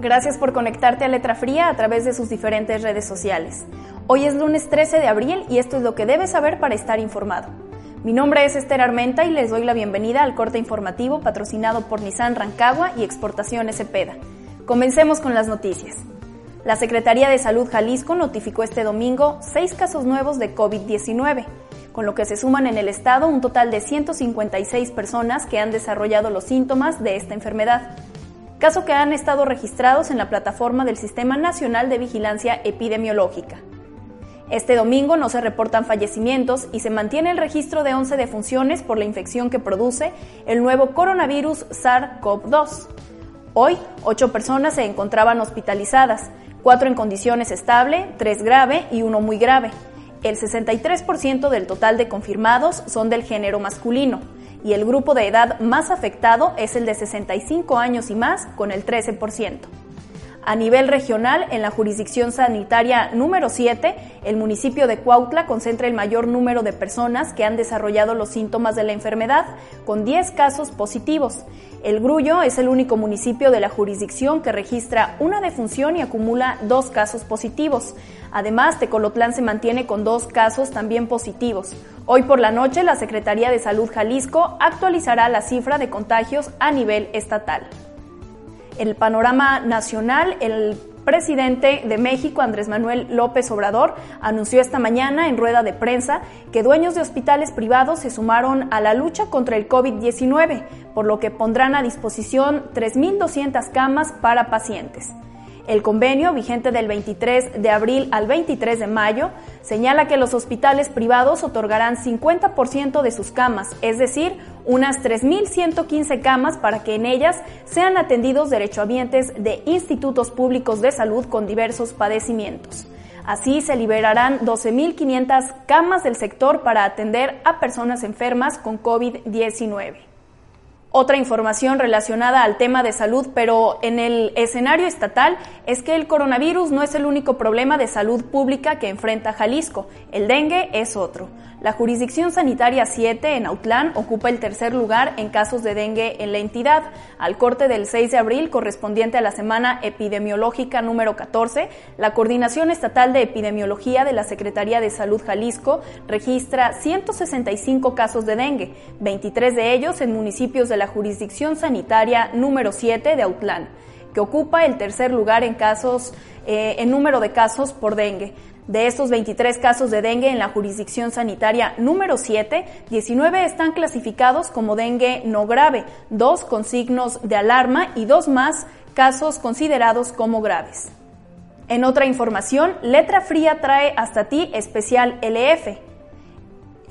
Gracias por conectarte a Letra Fría a través de sus diferentes redes sociales. Hoy es lunes 13 de abril y esto es lo que debes saber para estar informado. Mi nombre es Esther Armenta y les doy la bienvenida al corte informativo patrocinado por Nissan Rancagua y Exportaciones Cepeda. Comencemos con las noticias. La Secretaría de Salud Jalisco notificó este domingo seis casos nuevos de COVID-19, con lo que se suman en el estado un total de 156 personas que han desarrollado los síntomas de esta enfermedad caso que han estado registrados en la plataforma del Sistema Nacional de Vigilancia Epidemiológica. Este domingo no se reportan fallecimientos y se mantiene el registro de 11 defunciones por la infección que produce el nuevo coronavirus SARS-CoV-2. Hoy, 8 personas se encontraban hospitalizadas, 4 en condiciones estable, 3 grave y 1 muy grave. El 63% del total de confirmados son del género masculino y el grupo de edad más afectado es el de 65 años y más, con el 13%. A nivel regional, en la jurisdicción sanitaria número 7, el municipio de Cuautla concentra el mayor número de personas que han desarrollado los síntomas de la enfermedad, con 10 casos positivos. El Grullo es el único municipio de la jurisdicción que registra una defunción y acumula dos casos positivos. Además, Tecolotlán se mantiene con dos casos también positivos. Hoy por la noche, la Secretaría de Salud Jalisco actualizará la cifra de contagios a nivel estatal el panorama nacional, el presidente de México, Andrés Manuel López Obrador, anunció esta mañana en rueda de prensa que dueños de hospitales privados se sumaron a la lucha contra el COVID-19, por lo que pondrán a disposición 3.200 camas para pacientes. El convenio, vigente del 23 de abril al 23 de mayo, señala que los hospitales privados otorgarán 50% de sus camas, es decir, unas 3.115 camas para que en ellas sean atendidos derechohabientes de institutos públicos de salud con diversos padecimientos. Así se liberarán 12.500 camas del sector para atender a personas enfermas con COVID-19. Otra información relacionada al tema de salud, pero en el escenario estatal, es que el coronavirus no es el único problema de salud pública que enfrenta Jalisco. El dengue es otro. La jurisdicción sanitaria 7 en Autlán ocupa el tercer lugar en casos de dengue en la entidad. Al corte del 6 de abril, correspondiente a la semana epidemiológica número 14, la Coordinación Estatal de Epidemiología de la Secretaría de Salud Jalisco registra 165 casos de dengue, 23 de ellos en municipios de la jurisdicción sanitaria número 7 de Autlán, que ocupa el tercer lugar en casos eh, en número de casos por dengue. De estos 23 casos de dengue en la jurisdicción sanitaria número 7, 19 están clasificados como dengue no grave, dos con signos de alarma y dos más casos considerados como graves. En otra información, Letra Fría trae hasta ti especial LF.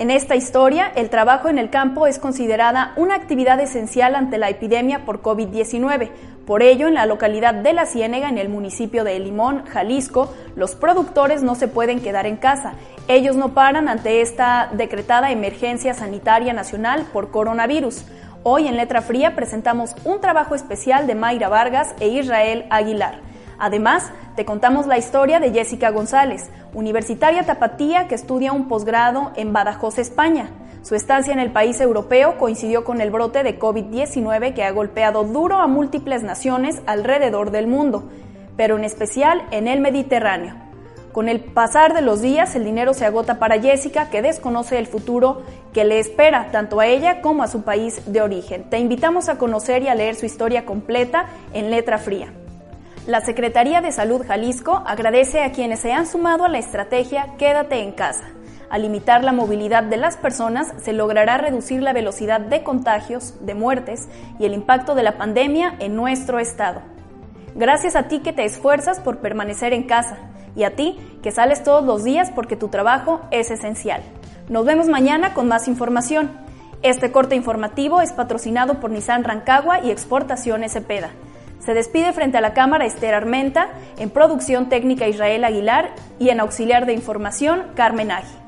En esta historia, el trabajo en el campo es considerada una actividad esencial ante la epidemia por COVID-19. Por ello, en la localidad de La Ciénega, en el municipio de Limón, Jalisco, los productores no se pueden quedar en casa. Ellos no paran ante esta decretada emergencia sanitaria nacional por coronavirus. Hoy en Letra Fría presentamos un trabajo especial de Mayra Vargas e Israel Aguilar. Además, te contamos la historia de Jessica González, universitaria tapatía que estudia un posgrado en Badajoz, España. Su estancia en el país europeo coincidió con el brote de COVID-19 que ha golpeado duro a múltiples naciones alrededor del mundo, pero en especial en el Mediterráneo. Con el pasar de los días, el dinero se agota para Jessica, que desconoce el futuro que le espera tanto a ella como a su país de origen. Te invitamos a conocer y a leer su historia completa en letra fría. La Secretaría de Salud Jalisco agradece a quienes se han sumado a la estrategia Quédate en casa. Al limitar la movilidad de las personas, se logrará reducir la velocidad de contagios, de muertes y el impacto de la pandemia en nuestro estado. Gracias a ti que te esfuerzas por permanecer en casa y a ti que sales todos los días porque tu trabajo es esencial. Nos vemos mañana con más información. Este corte informativo es patrocinado por Nissan Rancagua y Exportaciones Cepeda. Se despide frente a la cámara Esther Armenta, en producción técnica Israel Aguilar y en auxiliar de información Carmen Agi.